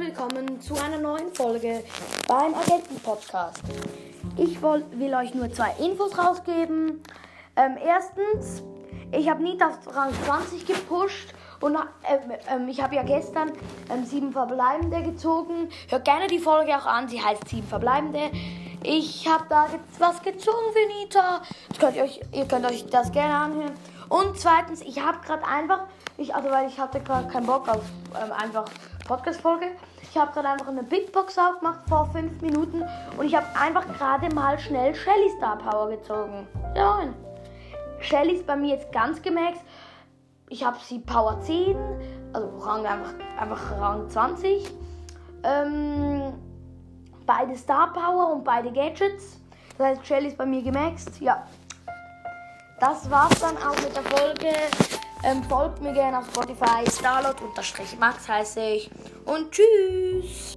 willkommen zu einer neuen Folge beim Agenten-Podcast. Ich will euch nur zwei Infos rausgeben. Ähm, erstens, ich habe nie auf Rang 20 gepusht und ähm, ich habe ja gestern ähm, sieben Verbleibende gezogen. Hört gerne die Folge auch an, sie heißt sieben Verbleibende. Ich habe da was gezogen für Nita. Könnt ihr, euch, ihr könnt euch das gerne anhören. Und zweitens, ich habe gerade einfach, ich, also weil ich hatte gerade keinen Bock auf ähm, einfach Podcast-Folge. Ich habe gerade einfach eine Big Box aufgemacht vor fünf Minuten und ich habe einfach gerade mal schnell Shelly Star Power gezogen. Ja, Shelly ist bei mir jetzt ganz gemaxt. Ich habe sie Power 10, also Rang einfach, einfach Rang 20. Ähm, beide Star Power und beide Gadgets. Das heißt, Shelly ist bei mir gemaxt. Ja. Das war's dann auch mit der Folge. Ähm, folgt mir gerne auf Spotify. Starlord-Max heiße ich. Und tschüss.